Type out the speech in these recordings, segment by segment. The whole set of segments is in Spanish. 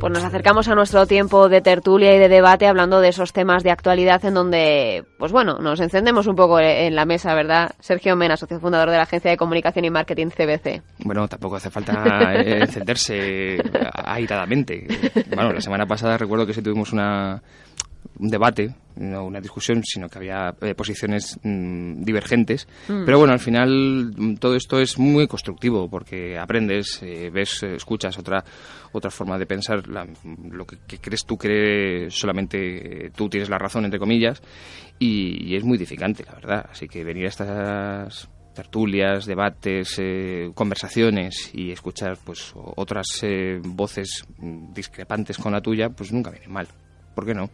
Pues nos acercamos a nuestro tiempo de tertulia y de debate hablando de esos temas de actualidad en donde, pues bueno, nos encendemos un poco en la mesa, ¿verdad? Sergio Mena, socio fundador de la Agencia de Comunicación y Marketing CBC. Bueno, tampoco hace falta encenderse airadamente. Bueno, la semana pasada recuerdo que sí tuvimos una un debate, no una discusión, sino que había eh, posiciones mm, divergentes. Mm. Pero bueno, al final mm, todo esto es muy constructivo porque aprendes, eh, ves, eh, escuchas otra otra forma de pensar, la- lo que, que crees tú que solamente tú tienes la razón, entre comillas, y, y es muy edificante, la verdad. Así que venir a estas tertulias, debates, eh, conversaciones y escuchar pues otras eh, voces discrepantes con la tuya, pues nunca viene mal. ¿Por qué no?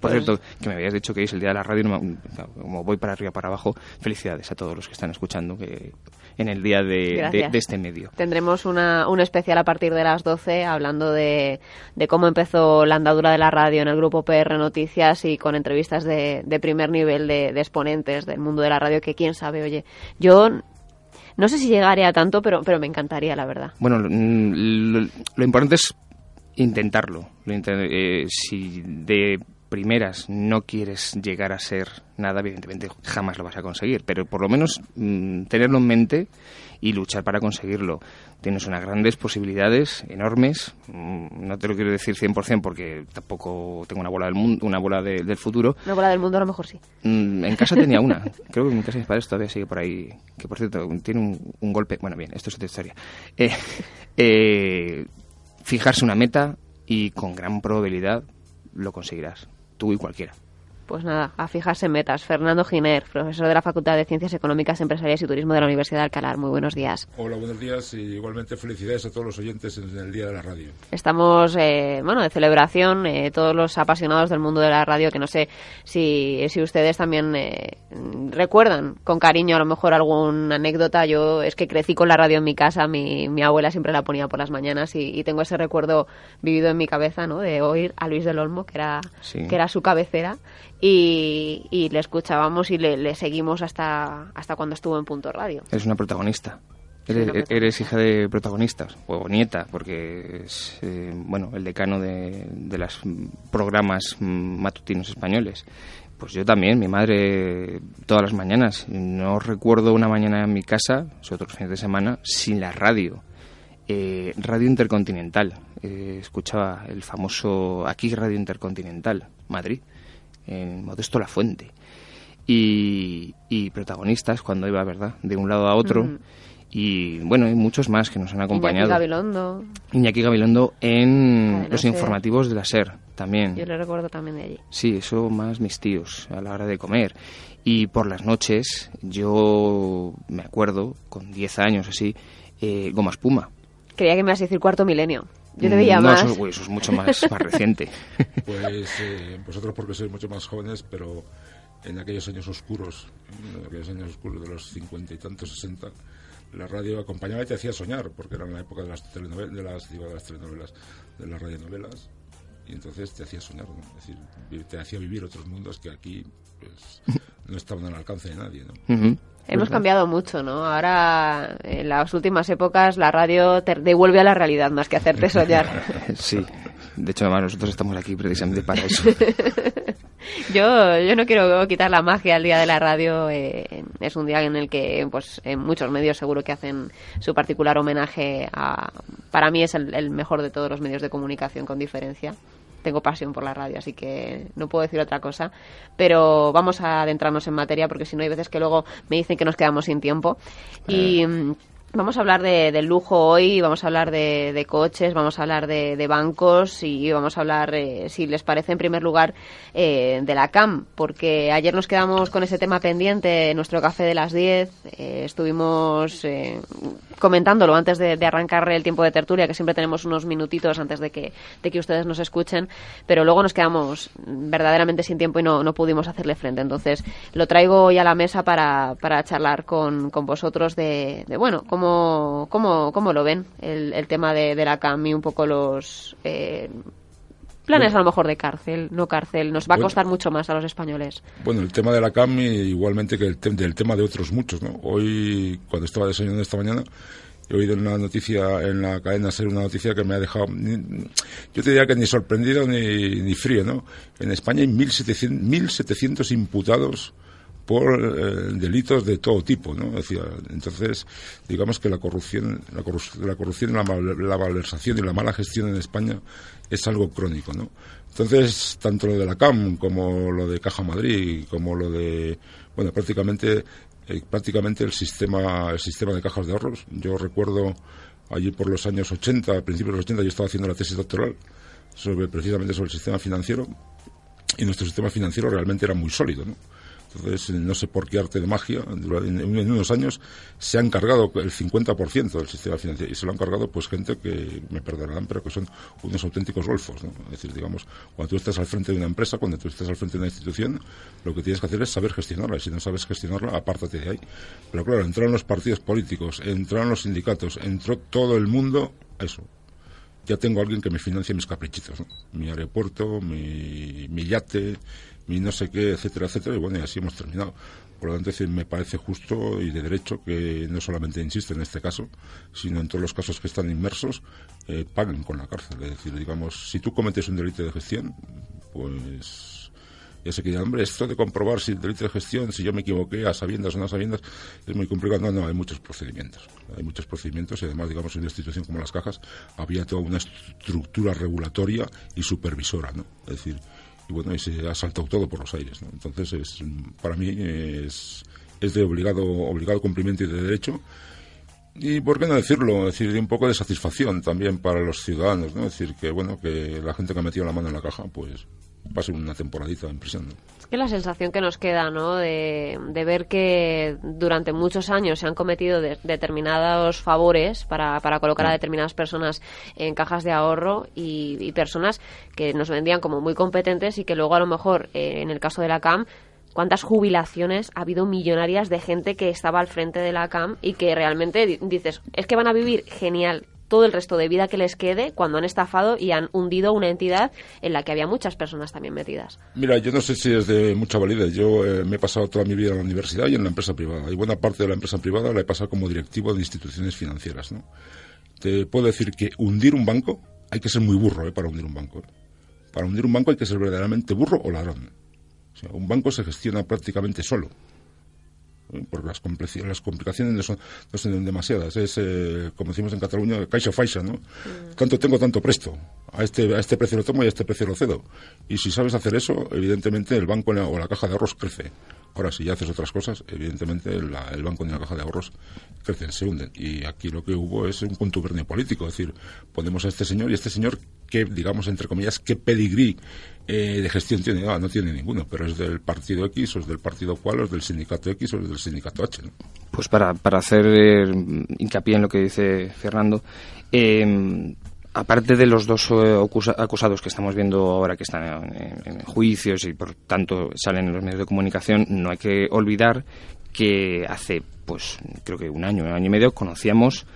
Por Pues- cierto, que me habías dicho que es el día de la radio, no me- como voy para arriba para abajo, felicidades a todos los que están escuchando que en el día de, de- este medio. Tendremos una, un especial a partir de las 12 hablando de, de cómo empezó la andadura de la radio en el grupo PR Noticias y con entrevistas de, de primer nivel de, de exponentes del mundo de la radio que quién sabe, oye, yo no sé si llegaré a tanto, pero, pero me encantaría, la verdad. Bueno, mm, lo, lo importante es intentarlo. Lo inte- eh, si de primeras no quieres llegar a ser nada, evidentemente jamás lo vas a conseguir, pero por lo menos mm, tenerlo en mente y luchar para conseguirlo. Tienes unas grandes posibilidades, enormes. Mm, No te lo quiero decir 100% porque tampoco tengo una bola del mundo, una bola de- del futuro, Una bola del mundo a lo mejor sí. Mm, En casa tenía una. Creo que en casa de mis padres todavía sigue por ahí. Que por cierto, tiene un, un golpe. Bueno, bien, esto es otra historia. Eh, eh, fijarse una meta y con gran probabilidad lo conseguirás. Tú y cualquiera. Pues nada, a fijarse en metas. Fernando Giner, profesor de la Facultad de Ciencias Económicas, Empresariales y Turismo de la Universidad de Alcalá. Muy buenos días. Hola, buenos días y igualmente felicidades a todos los oyentes en el Día de la Radio. Estamos, eh, bueno, de celebración, eh, todos los apasionados del mundo de la radio, que no sé si, si ustedes también eh, recuerdan con cariño a lo mejor alguna anécdota. Yo es que crecí con la radio en mi casa, mi, mi abuela siempre la ponía por las mañanas y, y tengo ese recuerdo vivido en mi cabeza, ¿no? De oír a Luis del Olmo, que era, Sí. que era su cabecera, y, y le escuchábamos y le, le seguimos hasta, hasta cuando estuvo en Punto Radio. Eres una protagonista. Eres, protagonista. eres hija de protagonistas, o nieta, porque es eh, bueno, el decano de, de los programas matutinos españoles. Pues yo también, mi madre todas las mañanas. No recuerdo una mañana en mi casa, sobre los fines de semana, sin la radio. Eh, radio Intercontinental. Eh, escuchaba el famoso aquí Radio Intercontinental, Madrid, en Modesto La Fuente. Y, y protagonistas cuando iba, ¿verdad?, de un lado a otro. Mm. Y bueno, hay muchos más que nos han acompañado. Iñaki Gabilondo, Iñaki Gabilondo en Cadena los Ser. informativos de la SER también. yo le recuerdo también de allí. Sí, eso más mis tíos a la hora de comer. Y por las noches, yo me acuerdo, con 10 años así, eh, Goma Espuma. Creía que me ibas a decir cuarto milenio. Yo te veía Mm, no, más. Eso, es mucho más, más reciente. Pues eh, vosotros porque sois mucho más jóvenes, pero en aquellos años oscuros, en aquellos años oscuros de los cincuenta y tantos, sesenta, la radio acompañaba y te hacía soñar, porque era en la época de las telenovelas, de las, digo, de las telenovelas, de las radionovelas, y entonces te hacía soñar, ¿no? es decir, te hacía vivir otros mundos que aquí pues, no estaban al alcance de nadie, ¿no? Hemos cambiado mucho, ¿no? Ahora, en las últimas épocas, la radio te devuelve a la realidad más que hacerte soñar. Sí, de hecho, además, nosotros estamos aquí precisamente para eso. yo, yo no quiero quitar la magia al día de la radio. eh, es un día en el que, pues, en muchos medios seguro que hacen su particular homenaje a. Para mí es el, el mejor de todos los medios de comunicación, con diferencia. Tengo pasión por la radio, así que no puedo decir otra cosa. Pero vamos a adentrarnos en materia, porque si no hay veces que luego me dicen que nos quedamos sin tiempo. Y. Vamos a hablar de, del lujo hoy, vamos a hablar de, coches, vamos a hablar de, bancos y vamos a hablar, eh, si les parece, en primer lugar, eh, de la CAM, porque ayer nos quedamos con ese tema pendiente en nuestro café de las 10. Eh, estuvimos comentándolo antes de, arrancar el tiempo de tertulia, que siempre tenemos unos minutitos antes de que, de que ustedes nos escuchen, pero luego nos quedamos verdaderamente sin tiempo y no, no pudimos hacerle frente. Entonces, lo traigo hoy a la mesa para, para charlar con, con vosotros de, de bueno, cómo, cómo, cómo lo ven el, el tema de, de, la CAM y un poco los eh, planes a lo mejor de cárcel, no cárcel. Nos va a costar mucho más a los españoles. Bueno, el tema de la CAM igualmente que el del tema de otros muchos. ¿no? Hoy, cuando estaba desayunando esta mañana, he oído una noticia en la cadena ser una noticia que me ha dejado, yo te diría que ni sorprendido ni, ni frío, ¿no? En España hay 1.700, 1.700 imputados por eh, delitos de todo tipo, ¿no? Decía, entonces, digamos que la corrupción, la, corrupción, la, la, malversación y la mala gestión en España es algo crónico, ¿no? Entonces, tanto lo de la CAM como lo de Caja Madrid, como lo de, bueno, prácticamente, eh, prácticamente el sistema, el sistema de cajas de ahorros. Yo recuerdo allí por los años 80, a principios de los 80, yo estaba haciendo la tesis doctoral sobre precisamente sobre el sistema financiero y nuestro sistema financiero realmente era muy sólido, ¿no? Entonces, no sé por qué arte de magia, en, unos años se han cargado el 50% del sistema financiero y se lo han cargado pues gente que, me perdonarán, pero que son unos auténticos golfos. ¿no? Es decir, digamos, cuando tú estás al frente de una empresa, cuando tú estás al frente de una institución, lo que tienes que hacer es saber gestionarla. Y si no sabes gestionarla, apártate de ahí. Pero claro, entraron los partidos políticos, entraron los sindicatos, entró todo el mundo a eso ya tengo a alguien que me financie mis caprichitos, ¿no? mi aeropuerto, mi, mi yate, y no sé qué, etcétera, etcétera, y bueno, y así hemos terminado. Por lo tanto, me parece justo y de derecho que no solamente insiste en este caso, sino en todos los casos que están inmersos, eh, paguen con la cárcel. Es decir, digamos, si tú cometes un delito de gestión, pues ya sé que, hombre, esto de comprobar si el delito de gestión, si yo me equivoqué a sabiendas o no a sabiendas, es muy complicado. No, no, hay muchos procedimientos. Hay muchos procedimientos y además, digamos, en una institución como las cajas había toda una estructura regulatoria y supervisora, ¿no? Es decir, y bueno, y se ha saltado todo por los aires. Entonces, es, para mí es, es de obligado, obligado cumplimiento y de derecho. Y por qué no decirlo, es decir, de un poco de satisfacción también para los ciudadanos, ¿no? Es decir, que bueno, que la gente que ha metido la mano en la caja, pues pase una temporadita en prisión. Que la sensación que nos queda, ¿no? De, ver que durante muchos años se han cometido determinados favores para, para colocar a determinadas personas en cajas de ahorro y, personas que nos vendían como muy competentes y que luego a lo mejor, eh, en el caso de la CAM, cuántas jubilaciones ha habido millonarias de gente que estaba al frente de la CAM y que realmente dices, es que van a vivir genial todo el resto de vida que les quede cuando han estafado y han hundido una entidad en la que había muchas personas también metidas. Mira, yo no sé si es de mucha validez. Yo eh, me he pasado toda mi vida en la universidad y en la empresa privada. Y buena parte de la empresa privada la he pasado como directivo de instituciones financieras. ¿no? Te puedo decir que hundir un banco, hay que ser muy burro ¿eh? para hundir un banco. ¿eh? Para hundir un banco hay que ser verdaderamente burro o ladrón. O sea, un banco se gestiona prácticamente solo porque las, las complicaciones no son, no son demasiadas. Es, eh, como decimos en Cataluña, caixa faixa, ¿no? Mm. Tanto tengo, tanto presto. A este, a este precio lo tomo y a este precio lo cedo. Y si sabes hacer eso, evidentemente el banco o la caja de ahorros crece. Ahora, si ya haces otras cosas, evidentemente el banco ni la caja de ahorros crecen, se hunden. Y aquí lo que hubo es un contubernio político. Es decir, ponemos a este señor y este señor, que digamos, entre comillas, qué pedigrí eh, de gestión tiene. Ah, no tiene ninguno, pero es del partido X, o es del partido cual, o es del sindicato X, o es del sindicato H. Pues para, para hacer eh, hincapié en lo que dice Fernando, eh, aparte de los dos eh, acusados que estamos viendo ahora que están en, juicios y por tanto salen en los medios de comunicación, no hay que olvidar que hace, pues creo que un año, un año y medio, conocíamos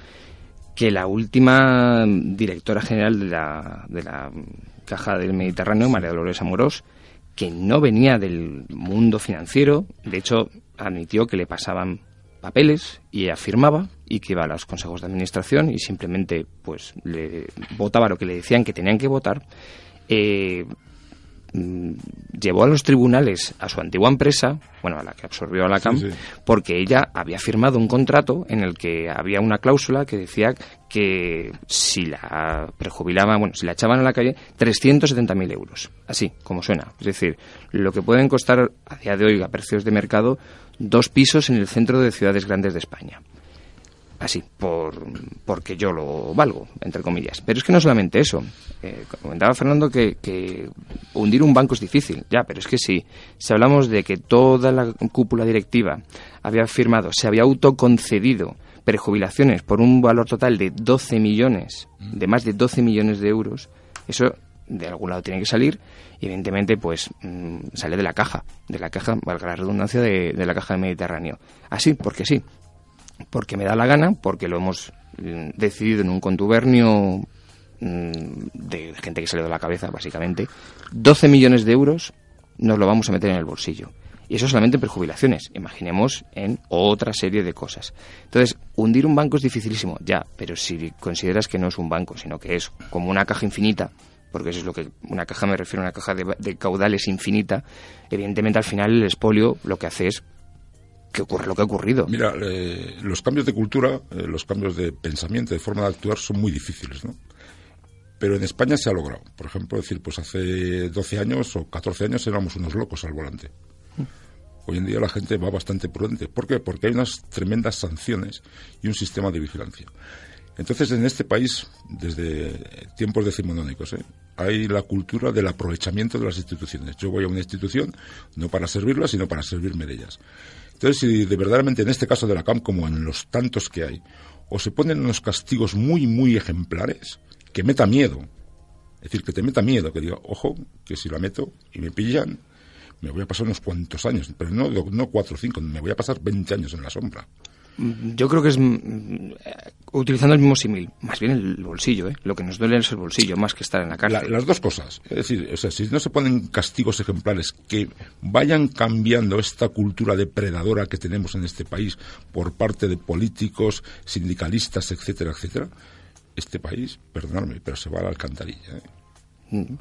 que la última directora general de la, de la Caja del Mediterráneo, María Dolores Amorós, que no venía del mundo financiero, de hecho admitió que le pasaban papeles y afirmaba y que iba a los consejos de administración y simplemente pues le votaba lo que le decían que tenían que votar. Eh, llevó a los tribunales a su antigua empresa, bueno, a la que absorbió a la CAM, porque ella había firmado un contrato en el que había una cláusula que decía que si la prejubilaban, bueno, si la echaban a la calle, 370.000 euros. Así, como suena. Es decir, lo que pueden costar a día de hoy a precios de mercado dos pisos en el centro de ciudades grandes de España. Así, por, porque yo lo valgo, entre comillas. Pero es que no solamente eso. Eh, comentaba Fernando que, hundir un banco es difícil, ya, pero es que sí. Si hablamos de que toda la cúpula directiva había firmado, se había autoconcedido prejubilaciones por un valor total de 12 millones, de más de 12 millones de euros, eso de algún lado tiene que salir y evidentemente pues mm, sale de la caja, de la caja, valga la redundancia, de la caja del Mediterráneo. Así, porque sí, porque me da la gana, porque lo hemos mm, decidido en un contubernio mm, de gente que se le da la cabeza, básicamente. 12 millones de euros nos lo vamos a meter en el bolsillo. Y eso solamente en prejubilaciones. Imaginemos en otra serie de cosas. Entonces, hundir un banco es dificilísimo, ya, pero si consideras que no es un banco, sino que es como una caja infinita, porque eso es lo que una caja me refiero a una caja de, caudales infinita, evidentemente al final el espolio lo que hace es que ocurre lo que ha ocurrido. Mira, eh, los cambios de cultura, eh, los cambios de pensamiento, de forma de actuar son muy difíciles, ¿no? Pero en España se ha logrado. Por ejemplo, decir, pues hace 12 años o 14 años éramos unos locos al volante. Hoy en día la gente va bastante prudente. ¿Por qué? Porque hay unas tremendas sanciones y un sistema de vigilancia. Entonces, en este país, desde tiempos decimonónicos, ¿eh? hay la cultura del aprovechamiento de las instituciones. Yo voy a una institución no para servirla, sino para servirme de ellas. Entonces, si de verdaderamente en este caso de la CAM, como en los tantos que hay, o se ponen unos castigos muy, muy ejemplares, que meta miedo. Es decir, que te meta miedo, que diga, ojo, que si la meto y me pillan, me voy a pasar unos cuantos años, pero no, no cuatro o cinco, me voy a pasar 20 años en la sombra. Mm, yo creo que es mm, utilizando el mismo símil, más bien el bolsillo, ¿eh? lo que nos duele es el bolsillo, más que estar en la cárcel. las dos cosas, es decir, o sea, si no se ponen castigos ejemplares que vayan cambiando esta cultura depredadora que tenemos en este país por parte de políticos, sindicalistas, etcétera, etcétera, este país, perdonadme, pero se va a la alcantarilla. ¿eh? Mm.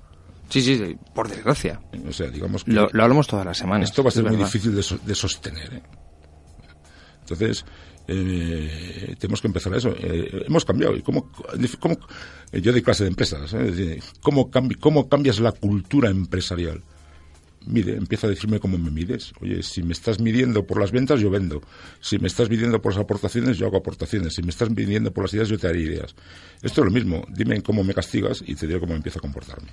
Sí, sí, por desgracia. O sea, digamos lo, hablamos todas las semanas. Esto va a ser muy difícil de, sostener. ¿eh? Entonces, eh, tenemos que empezar a eso. Eh, hemos cambiado. ¿Y cómo, cómo, yo de clase de empresas, ¿cómo, ¿cómo cambias la cultura empresarial? mide, empieza a decirme cómo me mides. Oye, si me estás midiendo por las ventas, yo vendo. Si me estás midiendo por las aportaciones, yo hago aportaciones. Si me estás midiendo por las ideas, yo te haré ideas. Esto es lo mismo. Dime cómo me castigas y te diré cómo empiezo a comportarme.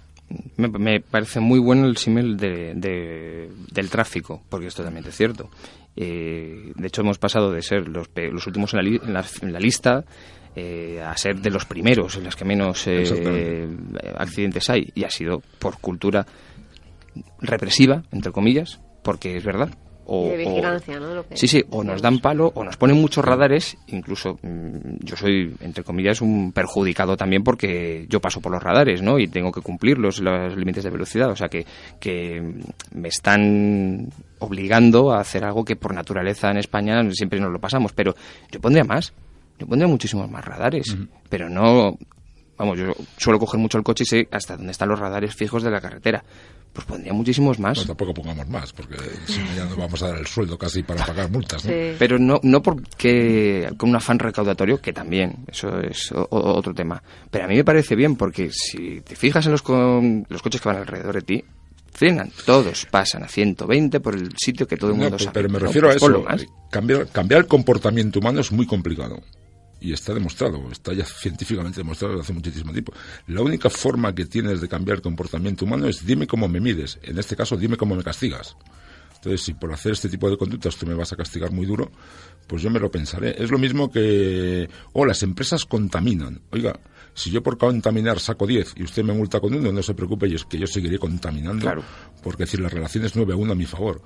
Me, parece muy bueno el símil de, del tráfico, porque esto también es cierto. Eh, de hecho, hemos pasado de ser los, los últimos en la, lista eh, a ser de los primeros en los que menos eh, accidentes hay. Y ha sido por cultura represiva, entre comillas, porque es verdad. O, de vigilancia, ¿no? sí, sí, o nos dan palo o nos ponen muchos radares, incluso mm, yo soy, entre comillas, un perjudicado también porque yo paso por los radares, ¿no? Y tengo que cumplir los, los límites de velocidad, o sea que, que me están obligando a hacer algo que por naturaleza en España siempre nos lo pasamos, pero yo pondría más, yo pondría muchísimos más radares, pero no vamos, yo suelo coger mucho el coche y sé hasta dónde están los radares fijos de la carretera. Pues pondría muchísimos más. Pues tampoco pongamos más, porque si no ya nos vamos a dar el sueldo casi para pagar multas, ¿no? Pero no, no porque con un afán recaudatorio, que también, eso es otro tema. Pero a mí me parece bien, porque si te fijas en los, los coches que van alrededor de ti, frenan, todos pasan a 120 por el sitio que todo el mundo sabe. Pero me refiero a pues eso, cambiar, cambiar el comportamiento humano es muy complicado y está demostrado, está ya científicamente demostrado desde hace muchísimo tiempo. La única forma que tienes de cambiar el comportamiento humano es dime cómo me mides, en este caso dime cómo me castigas. Entonces, si por hacer este tipo de conductas tú me vas a castigar muy duro, pues yo me lo pensaré. Es lo mismo que, oh, las empresas contaminan. Oiga, si yo por contaminar saco 10 y usted me multa con uno, no se preocupe, es que yo seguiré contaminando. Claro. Porque decir, la relación es 9 a 1 a mi favor.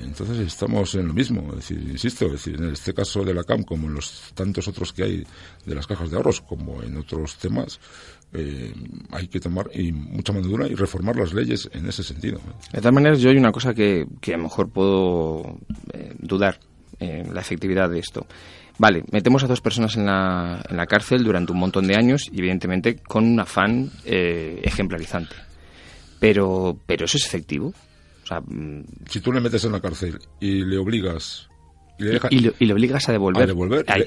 Entonces estamos en lo mismo, decir, insisto, decir, en este caso de la CAM, como en los tantos otros que hay de las cajas de ahorros, como en otros temas, eh, hay que tomar y mucha mano dura y reformar las leyes en ese sentido. De todas maneras, yo hay una cosa que, a lo mejor puedo eh, dudar en la efectividad de esto. Vale, metemos a dos personas en la, en la cárcel durante un montón de años y evidentemente con un afán eh, ejemplarizante. Pero, pero eso es efectivo. Mm, si tú le metes en la cárcel y le obligas... Y le, obligas a devolver.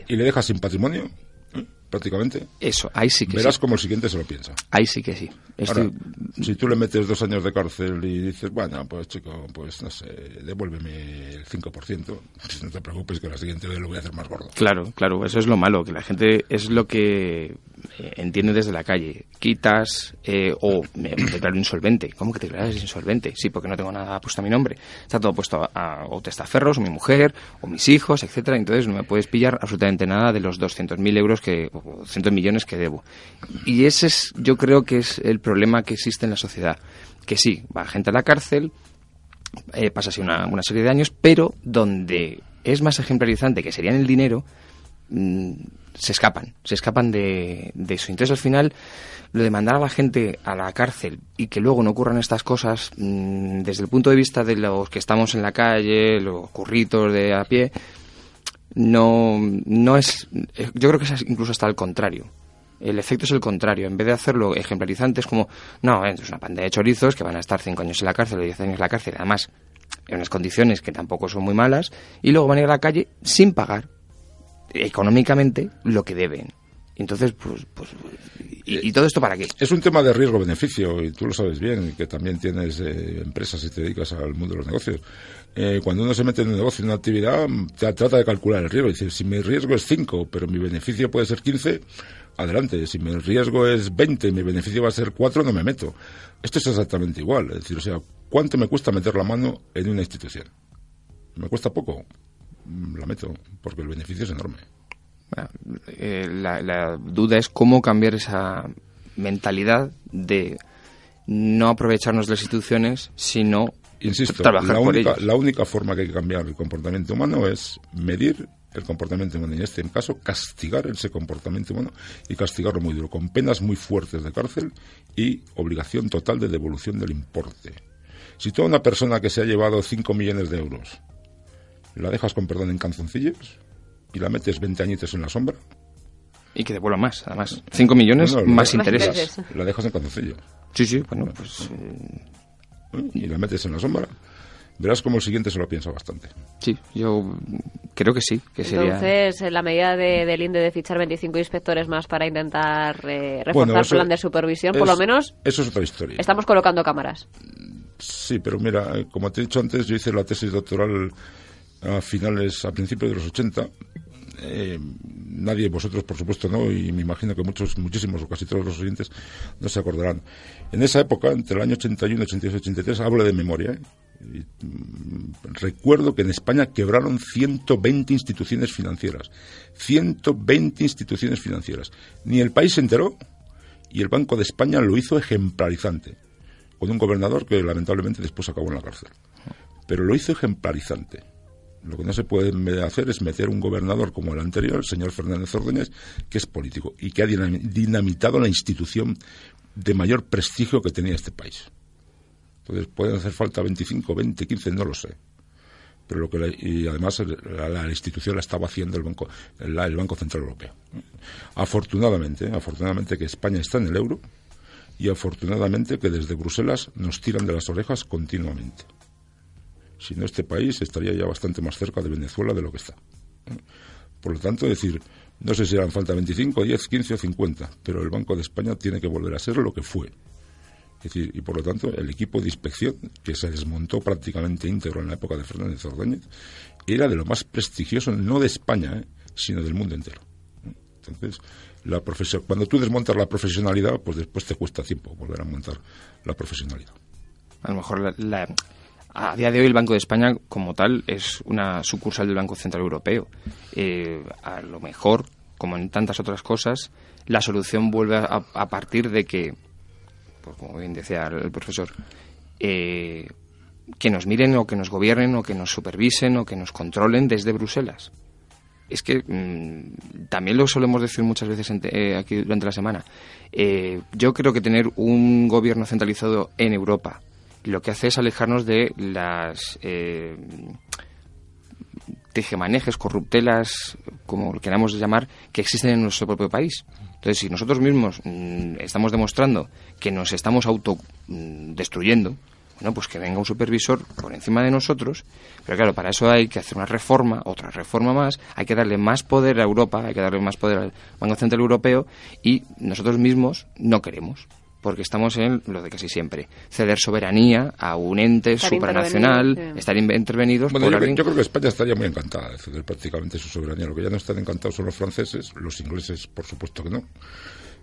y, le, dejas sin patrimonio, ¿eh? prácticamente, Eso, ahí sí que verás sí. como el siguiente se lo piensa. Ahí sí que sí. Ahora, Estoy- si tú le metes dos años de cárcel y dices, bueno, pues chico, pues no sé, devuélveme el 5%, pues no te preocupes que la siguiente vez lo voy a hacer más gordo. Claro, claro, eso es lo malo, que la gente es lo que eh, entiende desde la calle. Quitas eh, o me declaro insolvente. ¿Cómo que te declaras insolvente? Sí, porque no tengo nada puesto a mi nombre. Está todo puesto a, o testaferros, o mi mujer, o mis hijos, etcétera. Entonces no me puedes pillar absolutamente nada de los 200.000 euros que, o 200 millones que debo. Y ese es, yo creo que es el problema que existe en la sociedad. Que sí, va gente a la cárcel, eh, pasa así una, una serie de años, pero donde es más ejemplarizante, que sería en el dinero, mm, se escapan, se escapan de, de eso. Entonces al final, lo de mandar a la gente a la cárcel y que luego no ocurran estas cosas, mm, desde el punto de vista de los que estamos en la calle, los curritos de a pie, no, no es, eh, yo creo que es incluso hasta el contrario. El efecto es el contrario. En vez de hacerlo ejemplarizante, es como, no, es una panda de chorizos que van a estar cinco años en la cárcel o diez años en la cárcel, además en unas condiciones que tampoco son muy malas, y luego van a ir a la calle sin pagar económicamente lo que deben. Entonces, pues, pues ¿y, todo esto para qué? Es un tema de riesgo-beneficio y tú lo sabes bien, que también tienes eh, empresas y te dedicas al mundo de los negocios. Eh, cuando uno se mete en un negocio, en una actividad, te trata de calcular el riesgo. Dice, si mi riesgo es 5, pero mi beneficio puede ser 15, adelante. Si mi riesgo es 20 y mi beneficio va a ser 4, no me meto. Esto es exactamente igual. Es decir, o sea, ¿cuánto me cuesta meter la mano en una institución? ¿Me cuesta poco? Mm, La meto, porque el beneficio es enorme. Bueno, eh, la, la duda es cómo cambiar esa mentalidad de no aprovecharnos de las instituciones, sino Insisto, trabajar la por única, ellas. la única forma que hay que cambiar el comportamiento humano es medir el comportamiento humano y en este caso castigar ese comportamiento humano y castigarlo muy duro, con penas muy fuertes de cárcel y obligación total de devolución del importe. Si tú a una persona que se ha llevado 5 millones de euros la dejas con perdón en canzoncillos y la metes 20 añitos en la sombra, Y que devuelva más, además. 5 millones no, no, más la- intereses. la dejas en canzoncillos Sí, sí, bueno, pues eh, y la metes en la sombra, verás como el siguiente se lo piensa bastante. sí, yo creo que sí, que sería... Entonces, en la medida de, del INDE de fichar 25 inspectores más para intentar eh, reforzar Bueno, el plan de supervisión, por lo menos Eso es otra historia. estamos colocando cámaras. Sí, pero mira, eh, como te he dicho antes, yo hice la tesis doctoral a finales, a principios de los 80. Eh, nadie, vosotros por supuesto no, y me imagino que muchos, muchísimos o casi todos los oyentes no se acordarán. En esa época, entre el año 81, 82 y 83, hablo de memoria, ¿eh? Y, mm, recuerdo que en España quebraron 120 instituciones financieras. 120 instituciones financieras. Ni el país se enteró y el Banco de España lo hizo ejemplarizante con un gobernador que lamentablemente después acabó en la cárcel. Pero lo hizo ejemplarizante. Lo que no se puede hacer es meter un gobernador como el anterior, el señor Fernández Ordóñez, que es político y que ha dinami- dinamitado la institución de mayor prestigio que tenía este país. Entonces pueden hacer falta 25, 20, 15, no lo sé. Pero lo que la- y además la, institución la estaba haciendo el Banco, el Banco Central Europeo. Afortunadamente, afortunadamente que España está en el euro y afortunadamente que desde Bruselas nos tiran de las orejas continuamente. Si no, este país estaría ya bastante más cerca de Venezuela de lo que está. Por lo tanto, decir, no sé si harán falta 25, 10, 15 o 50, pero el Banco de España tiene que volver a ser lo que fue. Y por lo tanto, el equipo de inspección, que se desmontó prácticamente íntegro en la época de Fernández Ordóñez, era de lo más prestigioso, no de España, ¿eh? sino del mundo entero. Entonces, la profesio- cuando tú desmontas la profesionalidad, pues después te cuesta tiempo volver a montar la profesionalidad. A lo mejor la- la- a día de hoy el Banco de España como tal es una sucursal del Banco Central Europeo. Eh, a lo mejor, como en tantas otras cosas, la solución vuelve a, a partir de que, pues como bien decía el profesor, eh, que nos miren o que nos gobiernen o que nos supervisen o que nos controlen desde Bruselas. Es que mm, también lo solemos decir muchas veces eh, aquí durante la semana. Yo creo que tener un gobierno centralizado en Europa lo que hace es alejarnos de las eh, tejemanejes, corruptelas, como queramos llamar, que existen en nuestro propio país. Entonces, si nosotros mismos mm, estamos demostrando que nos estamos auto mm, destruyendo, Bueno, pues que venga un supervisor por encima de nosotros, pero claro, para eso hay que hacer una reforma, otra reforma más, hay que darle más poder a Europa, hay que darle más poder al Banco Central Europeo y nosotros mismos no queremos porque estamos en lo de casi siempre, ceder soberanía a un ente supranacional, estar intervenidos bueno, yo, yo, creo que España estaría muy encantada de ceder prácticamente su soberanía. Lo que ya no están encantados son los franceses, los ingleses, por supuesto que no.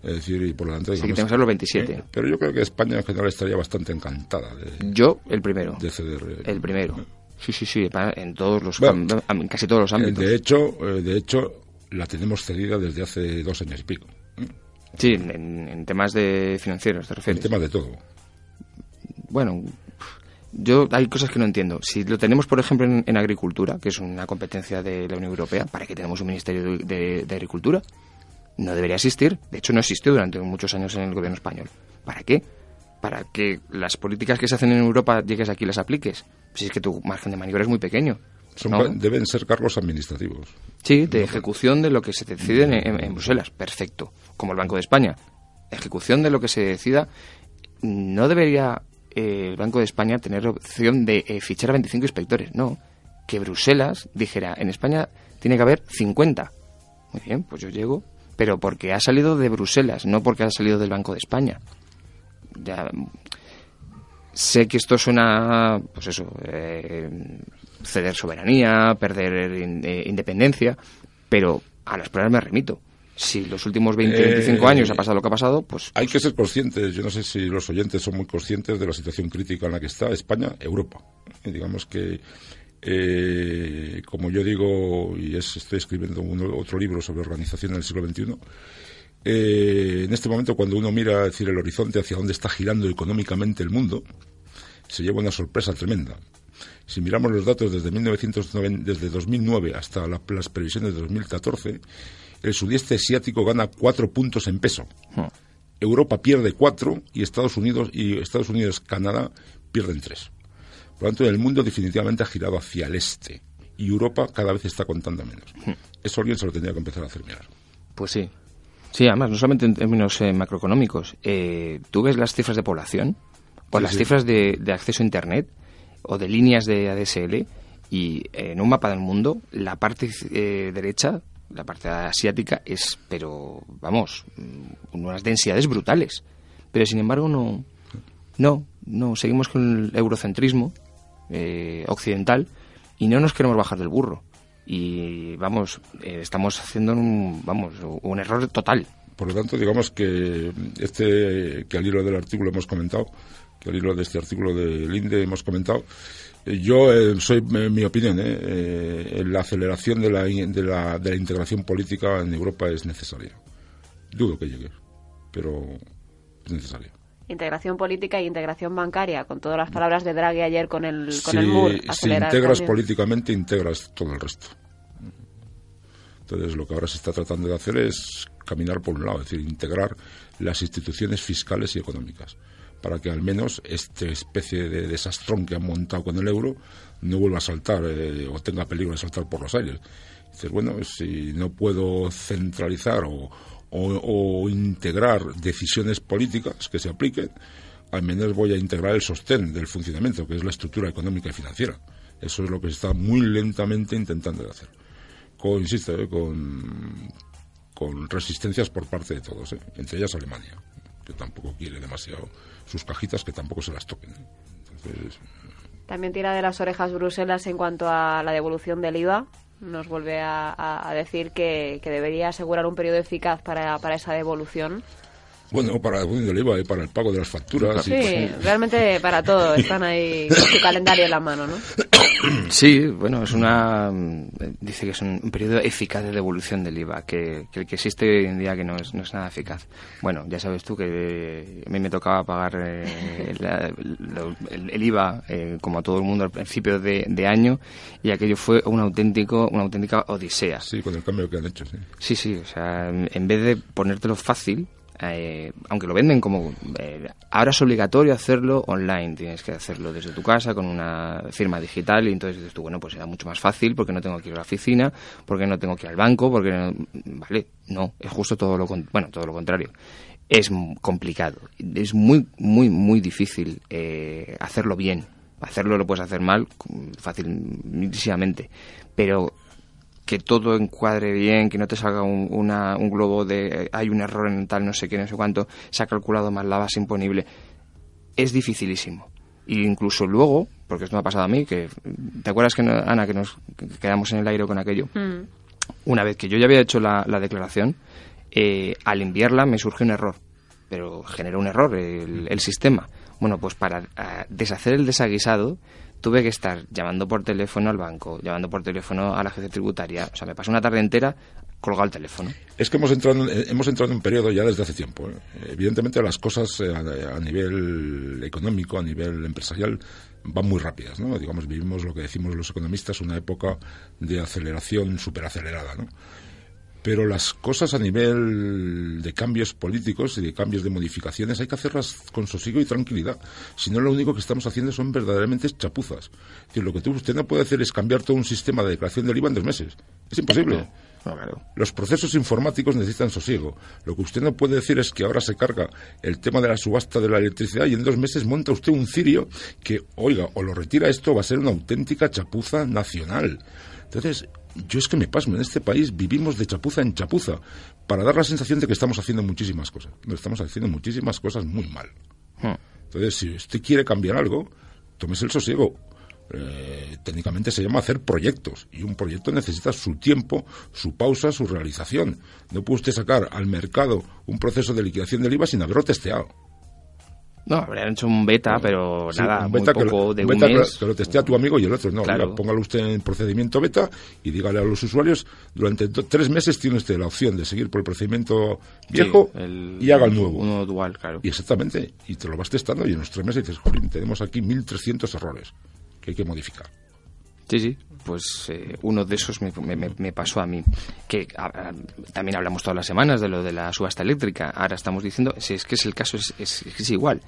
Es decir, y por lo tanto... Sí, tenemos que los 27. ¿eh? pero yo creo que España en general estaría bastante encantada de... Yo, el primero. De ceder... Eh, el primero. Sí, sí, sí, en todos los... en casi todos los ámbitos. De hecho, eh, de hecho, la tenemos cedida desde hace dos años y pico. Sí, en, temas de financieros, ¿te refieres? En temas de todo. Bueno, yo hay cosas que no entiendo. Si lo tenemos, por ejemplo, en, agricultura, que es una competencia de la Unión Europea, ¿para qué tenemos un Ministerio de, Agricultura? No debería existir. De hecho, no existió durante muchos años en el gobierno español. ¿Para qué? Para que las políticas que se hacen en Europa llegues aquí y las apliques. Si es que tu margen de maniobra es muy pequeño. Deben ser cargos administrativos. Sí, de ejecución de lo que se decide en Bruselas. Perfecto como el Banco de España, ejecución de lo que se decida, no debería eh, el Banco de España tener la opción de eh, fichar a 25 inspectores. No, que Bruselas dijera, en España tiene que haber 50. Muy bien, pues yo llego, pero porque ha salido de Bruselas, no porque ha salido del Banco de España. Ya, sé que esto suena, pues eso, eh, ceder soberanía, perder independencia, pero a las pruebas me remito si los últimos 20, 25 años ha pasado lo que ha pasado, pues... Hay que ser conscientes, yo no sé si los oyentes son muy conscientes de la situación crítica en la que está España, Europa. Eh, digamos que, eh, como yo digo, y estoy escribiendo otro libro sobre organización en el siglo XXI, eh, en este momento cuando uno mira decir, el horizonte hacia dónde está girando económicamente el mundo, se lleva una sorpresa tremenda. Si miramos los datos desde, 1990, desde 2009 hasta las previsiones de 2014, el sudeste asiático gana cuatro puntos en peso. Hmm. Europa pierde cuatro y Estados Unidos y Estados Unidos Canadá pierden tres. Por lo tanto, el mundo definitivamente ha girado hacia el este y Europa cada vez está contando menos. Hmm. Eso alguien se lo tendría que empezar a hacer mirar. Pues sí. Sí, además, no solamente en términos eh, macroeconómicos. Eh, ¿Tú ves las cifras de población o las cifras de, acceso a Internet o de líneas de ADSL? Y en un mapa del mundo, la parte eh, derecha la parte asiática es, pero vamos, mm, unas densidades brutales. Pero sin embargo no, no, no, seguimos con el eurocentrismo eh, occidental y no nos queremos bajar del burro. Y vamos, eh, estamos haciendo un, vamos, un error total. Por lo tanto, digamos que este, que al hilo del artículo hemos comentado, que al hilo de este artículo de Linde hemos comentado, yo eh, soy, mi opinión, eh, eh, la aceleración de la, de, la, de la integración política en Europa es necesaria. Dudo que llegue, pero es necesaria. Integración política e integración bancaria, con todas las palabras de Draghi ayer con el, con el MUR. Si integras políticamente, integras todo el resto. Entonces, lo que ahora se está tratando de hacer es caminar por un lado, es decir, integrar las instituciones fiscales y económicas para que al menos esta especie de desastrón que han montado con el euro no vuelva a saltar eh, o tenga peligro de saltar por los aires. Dices, bueno, si no puedo centralizar o, o, integrar decisiones políticas que se apliquen, al menos voy a integrar el sostén del funcionamiento, que es la estructura económica y financiera. Eso es lo que se está muy lentamente intentando hacer. Con, insisto, eh, con, con resistencias por parte de todos, eh, entre ellas Alemania, que tampoco quiere demasiado sus cajitas que tampoco se las toquen. También tira de las orejas Bruselas en cuanto a la devolución del IVA. Nos vuelve a, decir que, que, debería asegurar un periodo eficaz para, para esa devolución. Bueno, para el del IVA y para el pago de las facturas. Sí, realmente para todo. Están ahí con su calendario en la mano, ¿no? Sí, bueno, es una. Dice que es un, periodo eficaz de devolución del IVA, que, el que existe hoy en día que no es, no es nada eficaz. Bueno, ya sabes tú que a mí me tocaba pagar eh, el, IVA, eh, como a todo el mundo, al principio de, de, año, y aquello fue un auténtico, una auténtica odisea. Sí, con el cambio que han hecho, sí. Sí, sí, o sea, en vez de ponértelo fácil, eh, aunque lo venden como eh, ahora es obligatorio hacerlo online, tienes que hacerlo desde tu casa con una firma digital y entonces dices tú, bueno, pues será mucho más fácil porque no tengo que ir a la oficina, porque no tengo que ir al banco, porque no, vale, no, es justo todo lo bueno, todo lo contrario. es complicado. Es muy, muy, muy difícil eh, hacerlo bien. Hacerlo lo puedes hacer mal fácilmente, pero que todo encuadre bien, que no te salga un, una, un globo de hay un error en tal no sé qué, no sé cuánto, se ha calculado mal la base imponible, es dificilísimo. E incluso luego, porque esto me ha pasado a mí, que ¿te acuerdas que Ana que nos quedamos en el aire con aquello? Mm. Una vez que yo ya había hecho la, declaración, eh, al enviarla me surge un error, pero generó un error el, el sistema. Bueno, pues para deshacer el desaguisado tuve que estar llamando por teléfono al banco, llamando por teléfono a la agencia tributaria. O sea, me pasó una tarde entera colgado el teléfono. Es que hemos entrado, hemos entrado en un periodo ya desde hace tiempo. ¿eh? Evidentemente las cosas eh, a, nivel económico, a nivel empresarial, van muy rápidas. ¿no? Digamos, vivimos lo que decimos los economistas, una época de aceleración superacelerada. ¿no? Pero las cosas a nivel de cambios políticos y de cambios de modificaciones hay que hacerlas con sosiego y tranquilidad. Si no, lo único que estamos haciendo son verdaderamente chapuzas. lo que usted no puede hacer es cambiar todo un sistema de declaración del IVA en dos meses. Es imposible. Los procesos informáticos necesitan sosiego. Lo que usted no puede decir es que ahora se carga el tema de la subasta de la electricidad y en dos meses monta usted un cirio que, oiga, o lo retira esto, va a ser una auténtica chapuza nacional. Entonces, yo es que me pasmo, en este país vivimos de chapuza en chapuza para dar la sensación de que estamos haciendo muchísimas cosas. No, estamos haciendo muchísimas cosas muy mal. Hmm. Entonces, si usted quiere cambiar algo, tómese el sosiego. Eh, técnicamente se llama hacer proyectos y un proyecto necesita su tiempo, su pausa, su realización. No puede usted sacar al mercado un proceso de liquidación del IVA sin haberlo testeado. No, habrían hecho un beta, pero nada, un beta muy poco que, de un beta Que lo testea tu amigo y el otro. No, póngalo usted en procedimiento beta y dígale a los usuarios, durante tres meses tiene usted la opción de seguir por el procedimiento viejo y haga el nuevo. Uno dual, claro. Y exactamente, y te lo vas testando y en los tres meses dices, Jolín, tenemos aquí 1.300 errores que hay que modificar. Sí, sí, pues eh, uno de esos me, pasó a mí. Que también hablamos todas las semanas de lo de la subasta eléctrica. Ahora estamos diciendo, si es que es el caso, es, es, igual.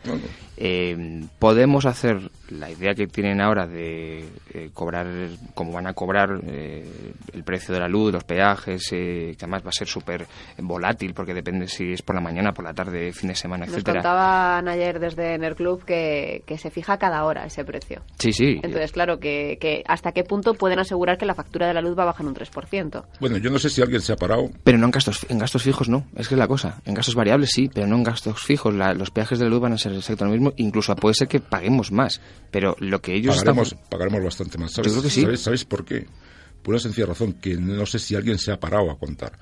Eh, podemos hacer la idea que tienen ahora de eh, cobrar, como van a cobrar el precio de la luz, los peajes, que además va a ser súper volátil porque depende si es por la mañana, por la tarde, fin de semana, Nos etcétera. contaban ayer desde Enerclub que, que se fija cada hora ese precio. Sí, sí. Entonces, claro, que, que hasta qué punto pueden asegurar que la factura de la luz va a bajar un 3%. Bueno, yo no sé si alguien se ha parado. Pero no en gastos, en gastos fijos no, es que es la cosa. En gastos variables sí, pero no en gastos fijos. los peajes de la luz van a ser exactamente lo mismo, incluso puede ser que paguemos más. Pero lo que ellos pagaremos, pagaremos bastante más. ¿Sabes, ¿sabéis, por qué? Por una sencilla razón que no sé si alguien se ha parado a contar.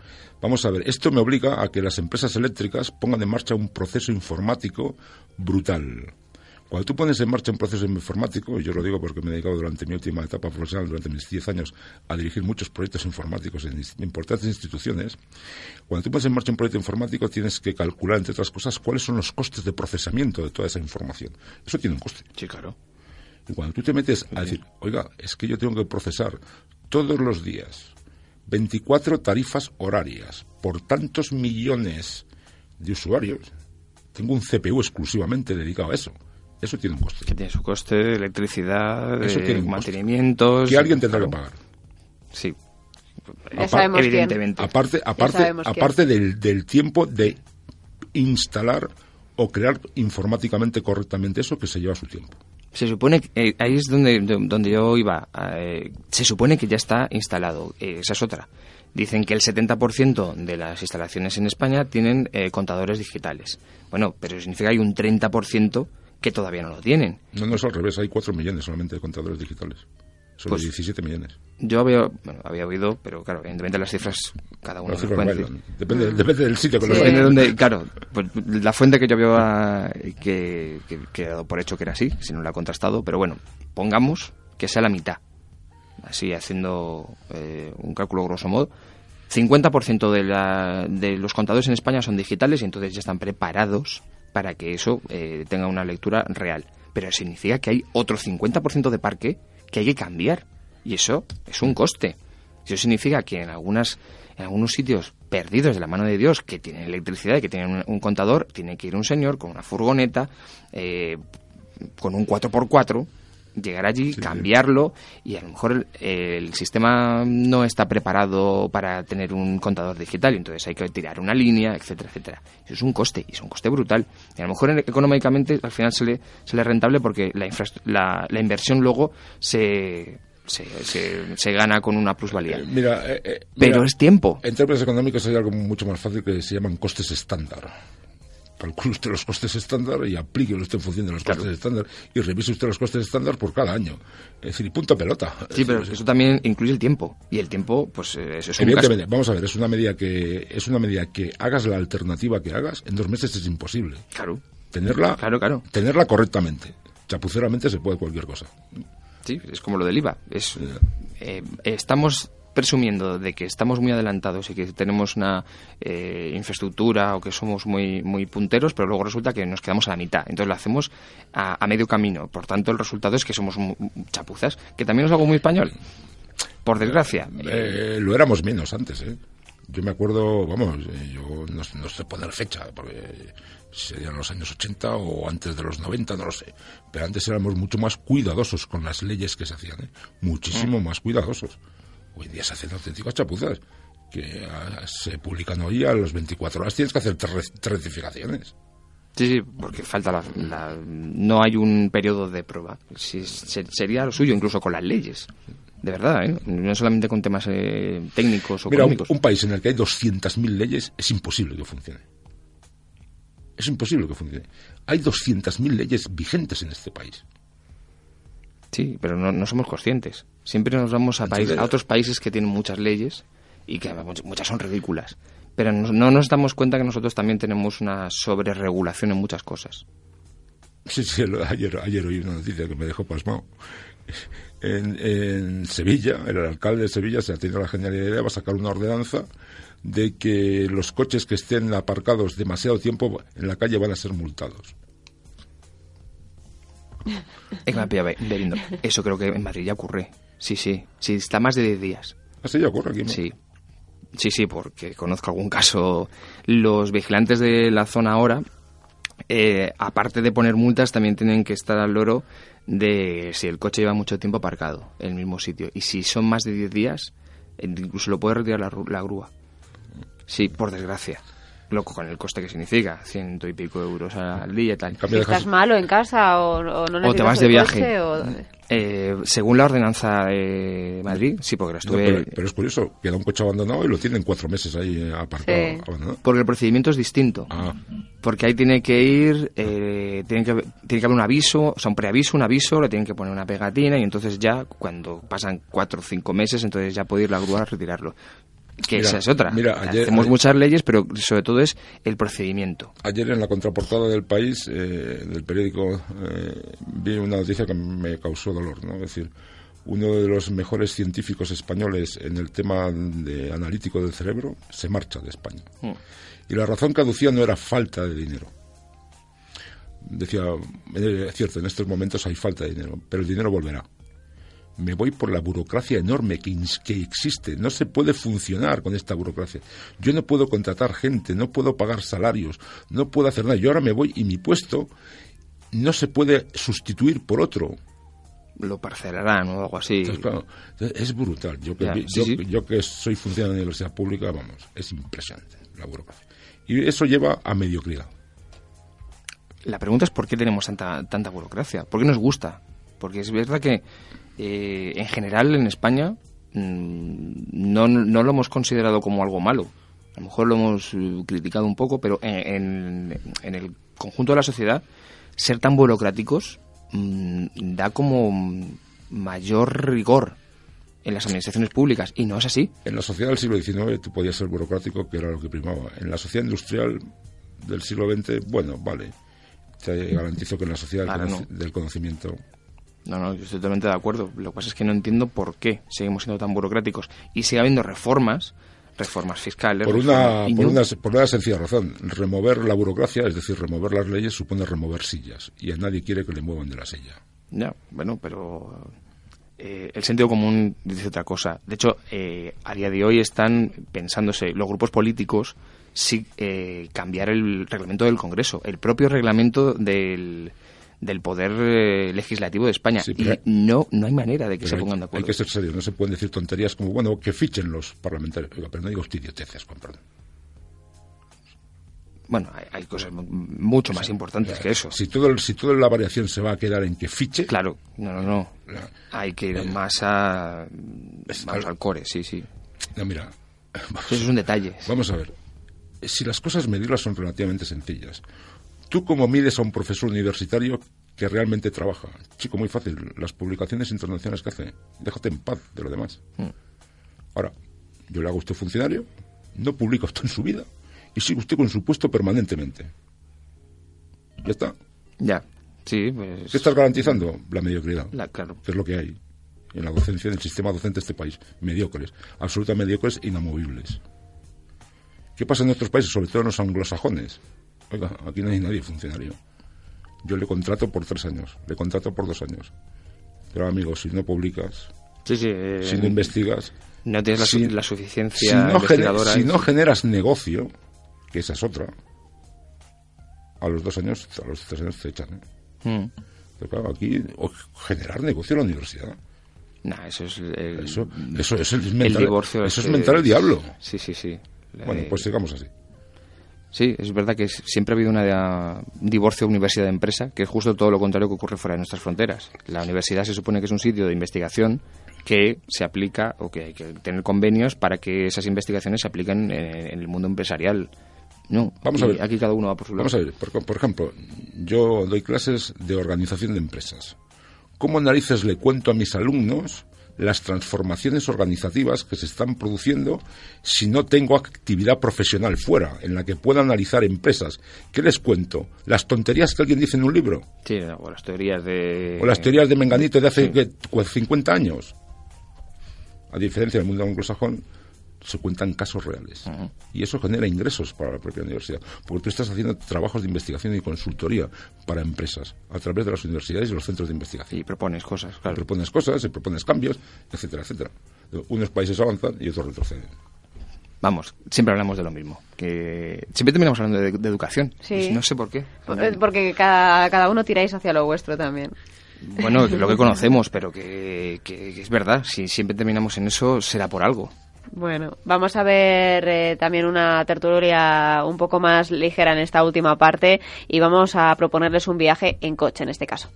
Vamos a ver, esto me obliga a que las empresas eléctricas pongan en marcha un proceso informático brutal cuando tú pones en marcha un proceso informático, y yo lo digo porque me he dedicado durante mi última etapa profesional, durante mis 10 años, a dirigir muchos proyectos informáticos en importantes instituciones, cuando tú pones en marcha un proyecto informático tienes que calcular, entre otras cosas, cuáles son los costes de procesamiento de toda esa información. Eso tiene un coste. Sí, claro. Y cuando tú te metes a decir, oiga, es que yo tengo que procesar todos los días 24 tarifas horarias por tantos millones de usuarios, tengo un CPU exclusivamente dedicado a eso eso tiene un coste. Que tiene su coste de electricidad, de mantenimientos. Que alguien tendrá que pagar. Sí. evidentemente. Aparte, aparte, aparte del, del tiempo de instalar o crear informáticamente correctamente eso que se lleva su tiempo. Se supone que eh, ahí es donde, donde yo iba. Eh, se supone que ya está instalado. Eh, esa es otra. Dicen que el 70% de las instalaciones en España tienen contadores digitales. Bueno, pero significa que hay un 30% que todavía no lo tienen. No, no es al revés, hay 4 millones solamente de contadores digitales. Son 17 pues millones. Yo había, bueno, había oído, pero claro, evidentemente las cifras cada uno las depende, depende, del sitio que lo Depende de donde, claro, pues la fuente que yo había que, que, he dado por hecho que era así, si no la he contrastado, pero bueno, pongamos que sea la mitad. Así, haciendo eh, un cálculo grosso modo. 50% de, la, de los contadores en España son digitales y entonces ya están preparados para que eso eh, tenga una lectura real. Pero significa que hay otro 50% de parque que hay que cambiar. Y eso es un coste. Eso significa que en, algunas, en algunos sitios perdidos de la mano de Dios, que tienen electricidad y que tienen un, contador, tiene que ir un señor con una furgoneta, eh, con un 4x4, llegar allí, cambiarlo y a lo mejor el, el, sistema no está preparado para tener un contador digital y entonces hay que tirar una línea, etcétera, etcétera. Eso es un coste y es un coste brutal. Y a lo mejor económicamente al final se le, se le es rentable porque la, la, la inversión luego se se, se, gana con una plusvalía. Eh, mira, eh, eh, pero es tiempo. En términos económicos hay algo mucho más fácil que se llaman costes estándar. Calcule usted los costes estándar y aplique usted en función de los costes estándar y revise usted los costes estándar por cada año. Es decir, y punto pelota. Sí, pero eso también incluye el tiempo. Y el tiempo, pues eso es Evidentemente, vamos a ver, es una medida que es una medida que hagas la alternativa que hagas, en dos meses es imposible. Claro. Tenerla, claro, claro. tenerla correctamente. Chapuceramente se puede cualquier cosa. Sí, es como lo del IVA. Es, eh, estamos presumiendo de que estamos muy adelantados y que tenemos una eh, infraestructura o que somos muy muy punteros, pero luego resulta que nos quedamos a la mitad. Entonces lo hacemos a, medio camino. Por tanto, el resultado es que somos chapuzas, que también es algo muy español. Por desgracia. Eh, lo éramos menos antes, ¿eh? Yo me acuerdo, vamos, yo no, no sé poner fecha, porque serían los años 80 o antes de los 90, no lo sé. Pero antes éramos mucho más cuidadosos con las leyes que se hacían, ¿eh? muchísimo mm. más cuidadosos. Hoy en día se hacen auténticas chapuzas que ah, se publican hoy a las 24 horas tienes que hacer tres rectificaciones. Sí, sí, porque falta la, no hay un periodo de prueba. Si, sería lo suyo incluso con las leyes. De verdad, ¿eh? no solamente con temas eh, técnicos o Mira, un, un, país en el que hay 200.000 leyes es imposible que funcione. Es imposible que funcione. Hay 200.000 leyes vigentes en este país. Sí, pero no, somos conscientes. Siempre nos vamos a, a otros países que tienen muchas leyes y que muchas son ridículas. Pero no, nos damos cuenta que nosotros también tenemos una sobreregulación en muchas cosas. Sí, sí, ayer, ayer oí una noticia que me dejó pasmado. En, en Sevilla, el alcalde de Sevilla se ha tenido la genial idea, va a sacar una ordenanza de que los coches que estén aparcados demasiado tiempo en la calle van a ser multados. Eso creo que en Madrid ya ocurre. Sí, sí. Sí, está más de 10 días. ¿Así ya ocurre aquí? Sí. Sí, sí, porque conozco algún caso. Los vigilantes de la zona ahora, eh, aparte de poner multas, también tienen que estar al loro de si el coche lleva mucho tiempo aparcado en el mismo sitio. Y si son más de 10 días, incluso lo puede retirar la grúa. Sí, por desgracia. Loco con el coste que significa, ciento y pico euros al día y tal. Si estás malo en casa o, no necesitas o te vas de viaje. Eh, según la ordenanza de Madrid, sí, porque la estuve... pero, es curioso, queda un coche abandonado y lo tienen cuatro meses ahí aparcado. Porque el procedimiento es distinto. Ah. Porque ahí tiene que ir, eh, tiene, que, tiene que haber un aviso, o sea, un preaviso, un aviso, le tienen que poner una pegatina y entonces ya, cuando pasan cuatro o cinco meses, entonces ya puede ir la grúa a retirarlo que esa es otra. Mira, ayer, Hacemos muchas leyes, pero sobre todo es el procedimiento. Ayer en la contraportada del país, eh, del periódico, eh, vi una noticia que me causó dolor, ¿no? Es decir, uno de los mejores científicos españoles en el tema de analítico del cerebro se marcha de España. Mm. Y la razón que aducía no era falta de dinero. Decía, eh, es cierto, en estos momentos hay falta de dinero, pero el dinero volverá me voy por la burocracia enorme que, que, existe. No se puede funcionar con esta burocracia. Yo no puedo contratar gente, no puedo pagar salarios, no puedo hacer nada. Yo ahora me voy y mi puesto no se puede sustituir por otro. Lo parcelarán o algo así. es brutal. Yo que, yo, que soy funcionario de la universidad pública, vamos, es impresionante la burocracia. Y eso lleva a mediocridad. La pregunta es por qué tenemos tanta, tanta burocracia. ¿Por qué nos gusta? Porque es verdad que eh, en general en España mm, no, no, lo hemos considerado como algo malo. A lo mejor lo hemos eh, criticado un poco, pero en, en, el conjunto de la sociedad, ser tan burocráticos mm, da como mayor rigor en las administraciones públicas y no es así. En la sociedad del siglo XIX tú podías ser burocrático, que era lo que primaba. En la sociedad industrial del siglo XX, bueno, vale. Te garantizo que en la sociedad del conocimiento no, no, yo estoy totalmente de acuerdo. Lo que pasa es que no entiendo por qué seguimos siendo tan burocráticos y sigue habiendo reformas, reformas fiscales. Por, una, por, una, por una sencilla razón. Remover la burocracia, es decir, remover las leyes, supone remover sillas. Y a nadie quiere que le muevan de la silla. Ya, bueno, pero eh, el sentido común dice otra cosa. De hecho, eh, a día de hoy están pensándose los grupos políticos si eh, cambiar el reglamento del Congreso. El propio reglamento del del poder eh, legislativo de España. Sí, y no, no hay manera de que se hay- pongan de Hay acuerdo. que ser serio, no se pueden decir tonterías como, bueno, que fichen los parlamentarios. Oiga, pero no diga usted idioteces, perdón. Bueno, hay, hay cosas mu- mucho más importantes que eso. Si, todo, si toda la variación se va a quedar en que fiche, Claro, no, no, no. la- Hay que ir más a... Vamos al core, sí, sí. no, mira, Eso es un detalle. Vamos a ver. Si las cosas medirlas son relativamente sencillas. ¿Tú cómo mides a un profesor universitario que realmente trabaja? Chico, muy fácil. Las publicaciones internacionales que hace. Déjate en paz de lo demás. Ahora, yo le hago a usted funcionario, no publica usted en su vida y sigue usted con su puesto permanentemente. Ya está. Ya, sí, pues... ¿Qué estás garantizando? La mediocridad. La- claro. Que es lo que hay en la docencia, en el sistema docente de este país. Mediocres. Absolutamente mediocres e inamovibles. ¿Qué pasa en nuestros países, sobre todo en los anglosajones? Oiga, aquí no hay nadie funcionario. Yo le contrato por tres años, le contrato por dos años. Pero amigos, si no publicas, Sí, sí. eh, si no investigas, no tienes la, su- si- la si suficiencia no, gener- si no generas negocio, que esa es otra, a los dos años, a los tres años te echan. ¿eh? Mm. Pero claro, aquí o generar negocio en la universidad. Nah, eso es el, Eso, eso es el divorcio. eso es mental el diablo. Sí, sí, sí. Bueno, Eh, pues sigamos así. Sí, es verdad que siempre ha habido una, un divorcio universidad-empresa, que es justo todo lo contrario que ocurre fuera de nuestras fronteras. La universidad se supone que es un sitio de investigación que se aplica o que hay que tener convenios para que esas investigaciones se apliquen en, el mundo empresarial. No, Vamos aquí, a ver. aquí cada uno va por su lado. Vamos a ver, por, por ejemplo, yo doy clases de organización de empresas. ¿Cómo narices le cuento a mis alumnos las transformaciones organizativas que se están produciendo si no tengo actividad profesional fuera en la que pueda analizar empresas? ¿Qué les cuento? ¿Las tonterías que alguien dice en un libro? Sí, o las teorías de... ¿O las teorías de Menganito de hace Sí. ¿qué? 50 años? A diferencia del mundo anglosajón, se cuentan casos reales. Y eso genera ingresos para la propia universidad. Porque tú estás haciendo trabajos de investigación y consultoría para empresas a través de las universidades y los centros de investigación. Y propones cosas, claro. Propones cosas, propones cambios, etcétera, etcétera. Unos países avanzan y otros retroceden. Vamos, siempre hablamos de lo mismo. Que siempre terminamos hablando de, de educación. Sí. Pues no sé por qué. Eh, Porque cada, cada uno tiráis hacia lo vuestro también. Bueno, que lo que conocemos, pero que, que- que es verdad. Si siempre terminamos en eso, será por algo. Bueno, vamos a ver eh, también una tertulia un poco más ligera en esta última parte y vamos a proponerles un viaje en coche en este caso.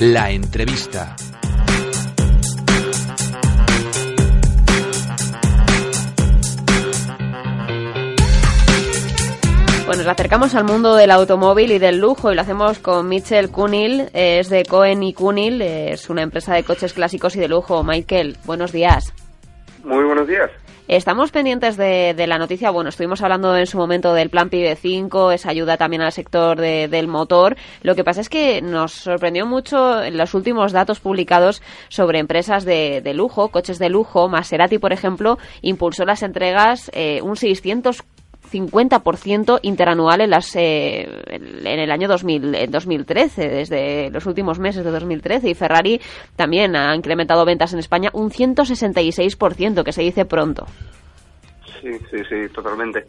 La entrevista. Bueno, nos acercamos al mundo del automóvil y del lujo y lo hacemos con Mitchell Kunil, eh, es de Cohen y Kunil, es una empresa de coches clásicos y de lujo. Michael, buenos días. Muy buenos días. Estamos pendientes de, de la noticia. Bueno, estuvimos hablando en su momento del plan PIB 5, esa ayuda también al sector de- del motor. Lo que pasa es que nos sorprendió mucho en los últimos datos publicados sobre empresas de, de lujo, coches de lujo. Maserati, por ejemplo, impulsó las entregas eh, un 650% interanual en, las, eh, en el año 2000, en 2013, desde los últimos meses de 2013. Y Ferrari también ha incrementado ventas en España un 166%, que se dice pronto. Sí, sí, sí, totalmente.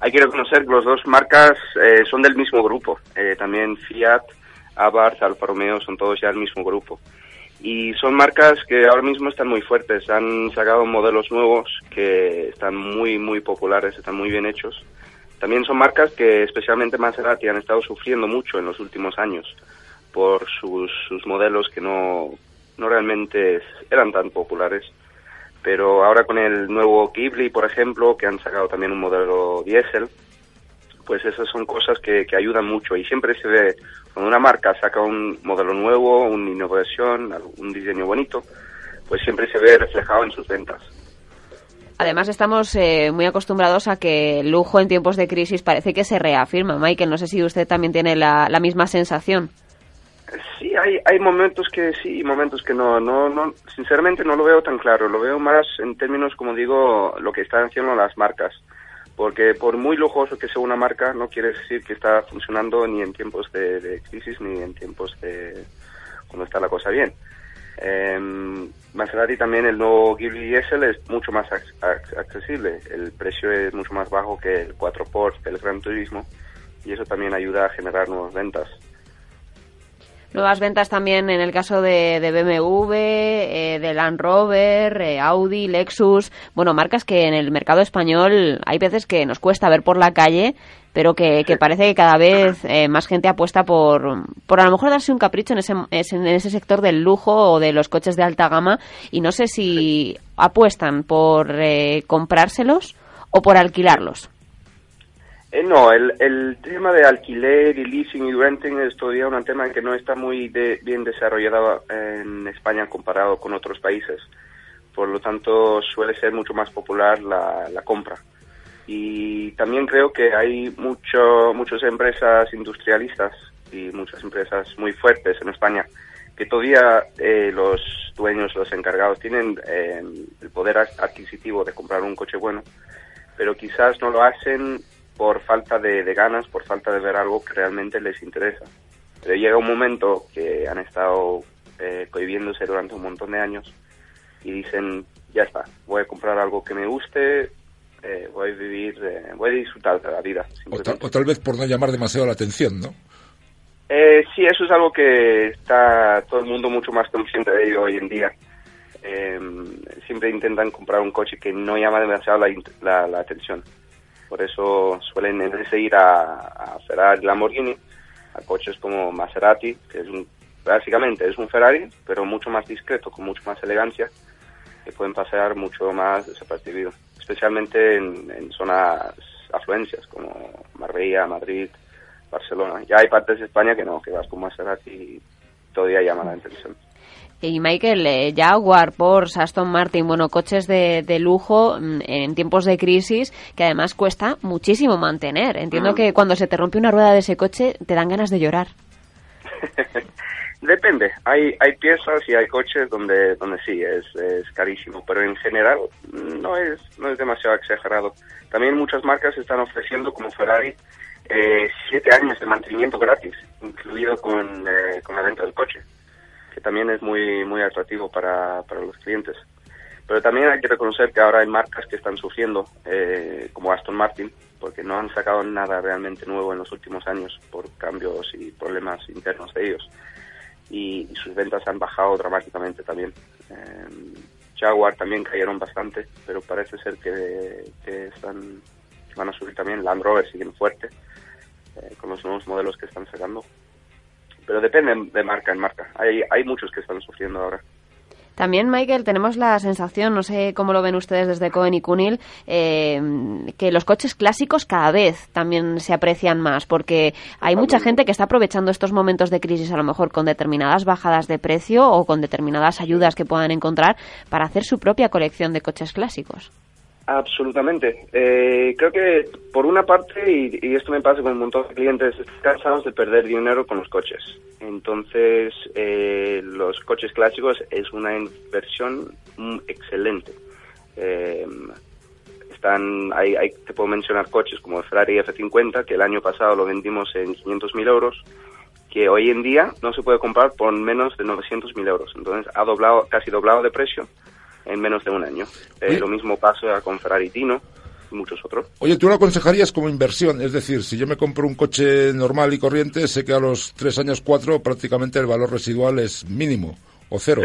Hay que reconocer que las dos marcas eh, son del mismo grupo. Eh, también Fiat, Abarth, Alfa Romeo son todos ya del mismo grupo. Y son marcas que ahora mismo están muy fuertes. Han sacado modelos nuevos que están muy, muy populares, están muy bien hechos. También son marcas que, especialmente Maserati, han estado sufriendo mucho en los últimos años por sus, modelos que no, no realmente eran tan populares. Pero ahora con el nuevo Ghibli, por ejemplo, que han sacado también un modelo diésel, pues esas son cosas que, que ayudan mucho y siempre se ve cuando una marca saca un modelo nuevo, una innovación, un diseño bonito, pues siempre se ve reflejado en sus ventas. Además, estamos eh, muy acostumbrados a que el lujo en tiempos de crisis parece que se reafirma. Michael, no sé si usted también tiene la, la misma sensación. Sí, hay, hay momentos que sí y momentos que no. no. no Sinceramente no lo veo tan claro. Lo veo más en términos, como digo, lo que están haciendo las marcas. Porque por muy lujoso que sea una marca, no quiere decir que está funcionando ni en tiempos de, crisis ni en tiempos de cuando está la cosa bien. Eh, Maserati también, el nuevo Ghibli Diesel es mucho más accesible. El precio es mucho más bajo que el 4 Port del Gran Turismo y eso también ayuda a generar nuevas ventas. Nuevas ventas también en el caso de, BMW, eh, de Land Rover, eh, Audi, Lexus, bueno, marcas que en el mercado español hay veces que nos cuesta ver por la calle, pero que, parece que cada vez eh, más gente apuesta por, por a lo mejor darse un capricho en ese, en ese sector del lujo o de los coches de alta gama. Y no sé si apuestan por comprárselos o por alquilarlos. Eh, no, el, el tema de alquiler y leasing y renting es todavía un tema que no está muy bien desarrollado en España comparado con otros países. Por lo tanto, suele ser mucho más popular la, la compra. Y también creo que hay mucho, muchas empresas industrialistas y muchas empresas muy fuertes en España que todavía eh, los dueños, los encargados, tienen eh, el poder adquisitivo de comprar un coche bueno, pero quizás no lo hacen por falta de, ganas, por falta de ver algo que realmente les interesa. Pero llega un momento que han estado eh, cohibiéndose durante un montón de años y dicen, ya está, voy a comprar algo que me guste, eh, voy a vivir, eh, voy a disfrutar de la vida. O tal, vez por no llamar demasiado la atención, ¿no? Eh, sí, eso es algo que está todo el mundo mucho más consciente de ello hoy en día. siempre intentan comprar un coche que no llama demasiado la, la atención. Por eso suelen ir a, a Ferrari, Lamborghini, a coches como Maserati, que es un, básicamente es un Ferrari, pero mucho más discreto, con mucho más elegancia, que pueden pasear mucho más desapercibido, especialmente en, zonas afluencias como Marbella, Madrid, Barcelona. Ya hay partes de España que no, que vas con Maserati y todavía llama la atención. Y Michael, eh, Jaguar, Porsche, Aston Martin, bueno, coches de, de, lujo mm, en tiempos de crisis que además cuesta muchísimo mantener. Entiendo mm. que cuando se te rompe una rueda de ese coche te dan ganas de llorar. Depende, hay, hay piezas y hay coches donde, donde sí, es, es carísimo, pero en general no es, no es demasiado exagerado. También muchas marcas están ofreciendo, como Ferrari, eh, siete años de mantenimiento gratis, incluido con, eh, con la venta del coche que también es muy, muy atractivo para, para los clientes. Pero también hay que reconocer que ahora hay marcas que están sufriendo, eh, como Aston Martin, porque no han sacado nada realmente nuevo en los últimos años por cambios y problemas internos de ellos. Y, sus ventas han bajado dramáticamente también. Eh, Jaguar también cayeron bastante, pero parece ser que, que están, van a subir también. Land Rover siguen fuerte eh, con los nuevos modelos que están sacando pero depende de marca en marca. Hay, hay muchos que están sufriendo ahora. También, Michael, tenemos la sensación, no sé cómo lo ven ustedes desde Cohen y Cunil, eh, que los coches clásicos cada vez también se aprecian más, porque hay mucha gente que está aprovechando estos momentos de crisis, a lo mejor con determinadas bajadas de precio o con determinadas ayudas que puedan encontrar para hacer su propia colección de coches clásicos. Absolutamente. Eh, creo que por una parte, y, esto me pasa con un montón de clientes, cansados de perder dinero con los coches. Entonces, eh, los coches clásicos es una inversión excelente. Eh, están, hay, hay, te puedo mencionar coches como el Ferrari F50, que el año pasado lo vendimos en 500.000 euros, que hoy en día no se puede comprar por menos de 900.000 euros. Entonces, ha doblado, casi doblado de precio en menos de un año. Eh, lo mismo pasa con Ferrari Tino y muchos otros. Oye, ¿tú lo aconsejarías como inversión? Es decir, si yo me compro un coche normal y corriente, sé que a los tres años, cuatro, prácticamente el valor residual es mínimo o cero.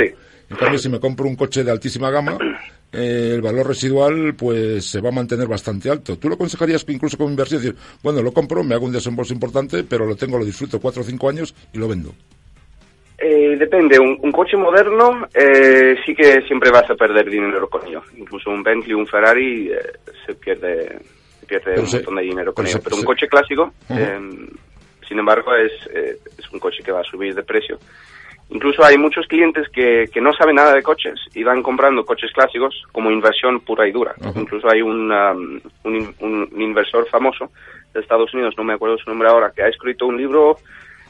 En cambio, si me compro un coche de altísima gama, eh, el valor residual pues se va a mantener bastante alto. ¿Tú lo aconsejarías incluso como inversión? Es decir, bueno, lo compro, me hago un desembolso importante, pero lo tengo, lo disfruto cuatro o cinco años y lo vendo. Eh, depende, un, coche moderno eh, sí que siempre vas a perder dinero con ello. Incluso un Bentley, un Ferrari eh, se pierde, pierde un montón de dinero con ello. Pero un coche clásico, sin embargo, es, es un coche que va a subir de precio. Incluso hay muchos clientes que, que no saben nada de coches y van comprando coches clásicos como inversión pura y dura. Incluso hay un, un, un inversor famoso de Estados Unidos, no me acuerdo su nombre ahora, que ha escrito un libro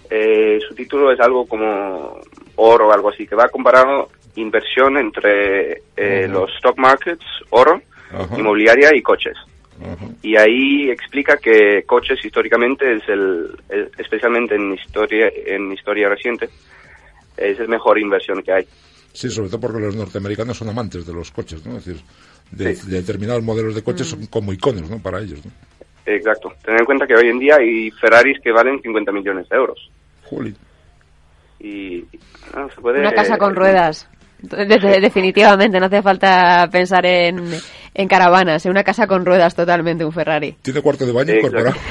eh, su título es algo como oro o algo así, que va comparando inversión entre eh, los stock markets, oro, inmobiliaria y coches. y ahí explica que coches históricamente es el, el- especialmente en historia en historia reciente es la mejor inversión que hay. Sí, sobre todo porque los norteamericanos son amantes de los coches, ¿no? Es decir, de, de determinados modelos de coches son como iconos, ¿no? Para ellos, ¿no? Exacto. Tener en cuenta que hoy en día hay Ferraris que valen 50 millones de euros. Jolín. Y ah, se puede Una casa con ruedas. De- de- definitivamente, no hace falta pensar en, en caravanas, en una casa con ruedas totalmente, un Ferrari. Tiene cuarto de baño incorporado.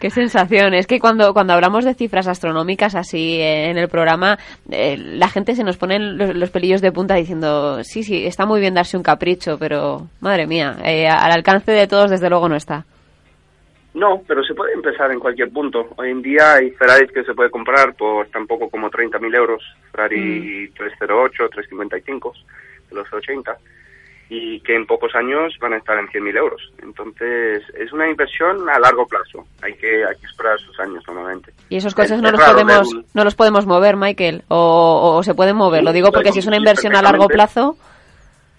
Qué sensación. Es que cuando, cuando hablamos de cifras astronómicas así eh, en el programa, eh, la gente se nos pone los, los pelillos de punta diciendo, sí, sí, está muy bien darse un capricho, pero madre mía, eh, al alcance de todos desde luego no está. No, pero se puede empezar en cualquier punto. Hoy en día hay Ferraris que se puede comprar por tampoco como 30.000 euros. Ferrari 308, 355 de los 80 y que en pocos años van a estar en 100.000 euros. Entonces es una inversión a largo plazo. Hay que, hay que esperar sus años normalmente. Y esos coches Es- no es los podemos un- no los podemos mover, Michael, o, o se pueden mover. Lo digo porque si es una inversión a largo plazo,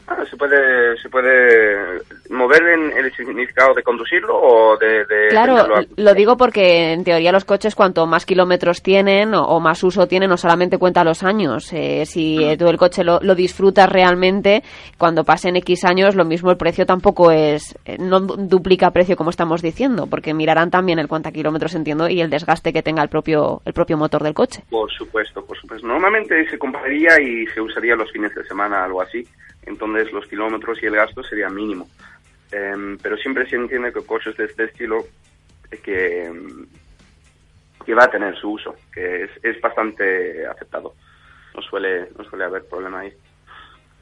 Ah, se puede se puede mover en el significado de conducirlo o de, de Claro, a- lo digo porque en teoría los coches cuanto más kilómetros tienen o, o más uso tienen, no solamente cuenta los años. Eh, si eh, tú el coche lo, lo disfrutas realmente, cuando pasen X años, lo mismo el precio tampoco es, eh, no du- duplica precio como estamos diciendo, porque mirarán también el cuánta kilómetros entiendo y el desgaste que tenga el propio, el propio motor del coche. Por supuesto, por supuesto. Normalmente se compraría y se usaría los fines de semana, algo así. Entonces los kilómetros y el gasto sería mínimo. Em, pero siempre se entiende que coches de este estilo eh, que, que va a tener su uso, que es, es bastante aceptado. No suele, no suele haber problema ahí.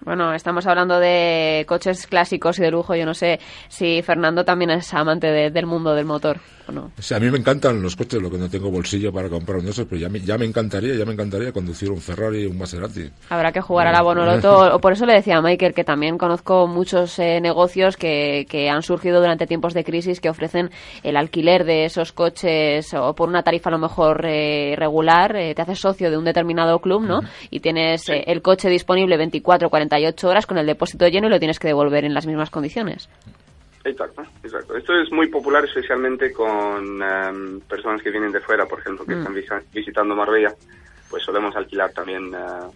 Bueno, estamos hablando de coches clásicos y de lujo. Yo no sé si Fernando también es amante de- del mundo del motor o no. O sea, a mí me encantan los coches, lo que no tengo bolsillo para comprar uno de esos, pero ya me, ya me encantaría, ya me encantaría conducir un Ferrari, un Maserati. Habrá que jugar a la Bonoloto. o Por eso le decía a Michael que también conozco muchos eh, negocios que, que han surgido durante tiempos de crisis que ofrecen el alquiler de esos coches o por una tarifa a lo mejor eh, regular. eh, te haces socio de un determinado club, ¿no? Y tienes eh, el coche disponible 24 48 horas con el depósito lleno y lo tienes que devolver en las mismas condiciones. Exacto, exacto. Esto es muy popular especialmente con em, personas que vienen de fuera, por ejemplo, que Mm. están visa- visitando Marbella. Pues solemos alquilar también eh,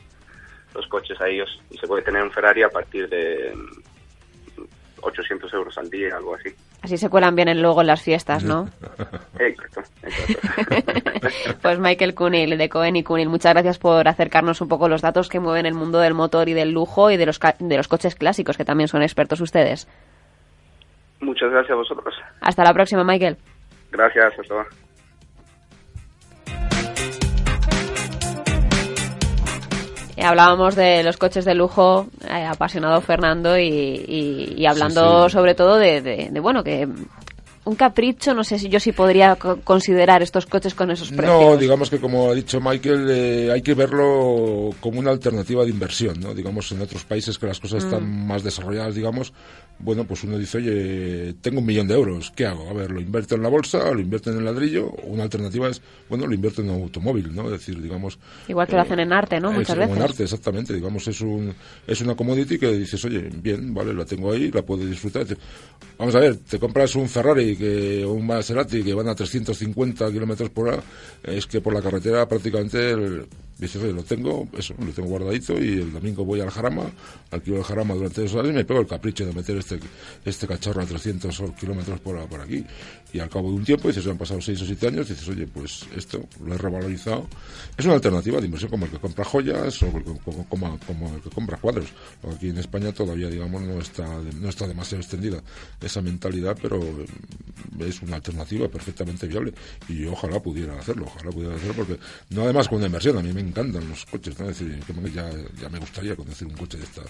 los coches a ellos y se puede tener un Ferrari a partir de 800 euros al día, algo así. Así se cuelan bien luego en las fiestas, ¿no? Exacto, exacto. Pues Michael Cunil, de Cohen y Cunil, muchas gracias por acercarnos un poco los datos que mueven el mundo del motor y del lujo y de los, ca- de los coches clásicos, que también son expertos ustedes. Muchas gracias a vosotros. Hasta la próxima, Michael. Gracias, hasta luego. Hablábamos de los coches de lujo, apasionado Fernando, y, y- y hablando Sí, sí. sobre todo de, de- de, bueno, que un capricho, no sé si yo sí podría co- considerar estos coches con esos precios. No, digamos que como ha dicho Michael, eh, hay que verlo como una alternativa de inversión, ¿no? Digamos, en otros países que las cosas Mm. están más desarrolladas, digamos, bueno, pues uno dice, oye, tengo un millón de euros, ¿qué hago? A ver, lo invierto en la bolsa, lo invierto en el ladrillo, una alternativa es, bueno, lo invierto en un automóvil, ¿no? Es decir, digamos... Igual que lo hacen en arte, ¿no? es Muchas como veces. en arte, exactamente, digamos, es un es una commodity que dices, oye, bien, vale, la tengo ahí, la puedo disfrutar. Vamos a ver, te compras un Ferrari que, un Maserati que van a 350 kilómetros por hora, es que por la carretera prácticamente el- dices, oye, lo tengo, eso, lo tengo guardadito y el domingo voy al Jarama, alquilo el Jarama durante dos horas y me pego el capricho de meter este este cacharro a 300 kilómetros por por aquí. Y al cabo de un tiempo, dices, han pasado 6 o 7 años, dices, oye, pues esto lo he revalorizado. Es una alternativa de inversión como el que compra joyas o como, como- como el que compra cuadros. Aquí en España todavía, digamos, no está, no está demasiado extendida esa mentalidad, pero eh, es una alternativa perfectamente viable. Y ojalá pudiera hacerlo, ojalá pudiera hacerlo, porque no además con una inversión, a mí me encantan los coches, ¿no? Decir, ya, ya me gustaría conducir un coche de esta,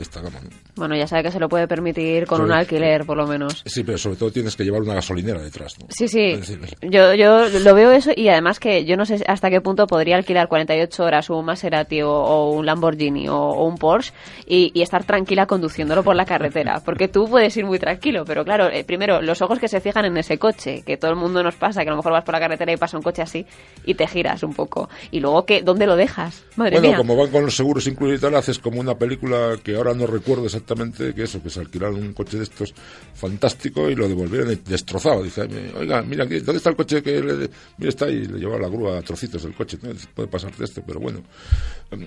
de esta gama, ¿no? Bueno, ya sabe que se lo puede permitir con Sobre- un alquiler, por lo menos. Sí, pero sobre todo tienes que llevar una gasolinera detrás, ¿no? Sí, sí. Decir, Yo, yo lo veo eso y además que yo no sé hasta qué punto podría alquilar 48 horas un Maserati o, o un Lamborghini o, o un Porsche y, y estar tranquila conduciéndolo por la carretera. Porque tú puedes ir muy tranquilo, pero claro, eh, primero, los ojos que se fijan en ese coche, que todo el mundo nos pasa, que a lo mejor vas por la carretera y pasa un coche así y te giras un poco. Y luego, que ¿dónde ¿dónde lo dejas? Madre bueno, mía. como van con los seguros incluidos y tal, haces como una película que ahora no recuerdo exactamente que eso, que se alquilaron un coche de estos fantástico y lo devolvieron destrozado. Dice, oiga, mira, ¿dónde está el coche que le... Mira, está ahí, le lleva la grúa a trocitos del coche. ¿no? Puede pasarte esto, pero bueno.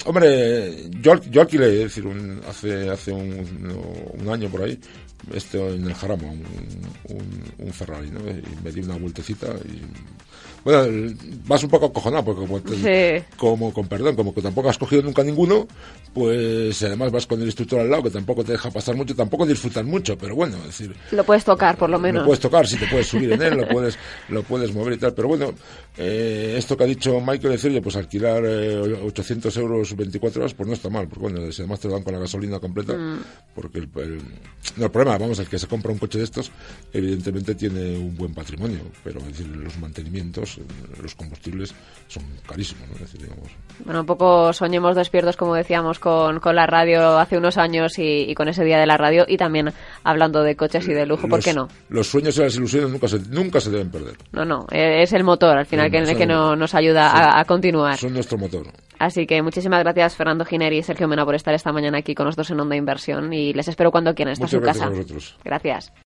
Hombre, yo, yo alquilé, es decir, un, hace, hace un, un año por ahí, este en el Jarama, un, un Ferrari, ¿no? Y me di una vueltecita y bueno, vas un poco acojonado porque como, sí. como, con perdón, como que tampoco has cogido nunca ninguno, pues además vas con el instructor al lado que tampoco te deja pasar mucho, tampoco disfrutar mucho, pero bueno, es decir, lo puedes tocar por lo menos. Lo puedes tocar, si te puedes subir en él, lo puedes, lo puedes mover y tal, pero bueno, eh, esto que ha dicho Michael, decir, pues alquilar eh, 800 euros 24 horas, pues no está mal, porque bueno, si además te lo dan con la gasolina completa, mm. porque el, el, no, el problema, vamos, el que se compra un coche de estos, evidentemente tiene un buen patrimonio, pero es decir, los mantenimientos los combustibles son carísimos, ¿no? decir, digamos. Bueno, un poco soñemos despiertos, como decíamos, con, con la radio hace unos años y, y, con ese día de la radio y también hablando de coches y de lujo, ¿por los, qué no? Los sueños y las ilusiones nunca se, nunca se deben perder. No, no, es el motor al final que, que no, nos ayuda a, a, continuar. Son nuestro motor. Así que muchísimas gracias Fernando Gineri y Sergio Mena por estar esta mañana aquí con nosotros en Onda Inversión y les espero cuando quieran. Esta Muchas su gracias casa. A vosotros. Gracias.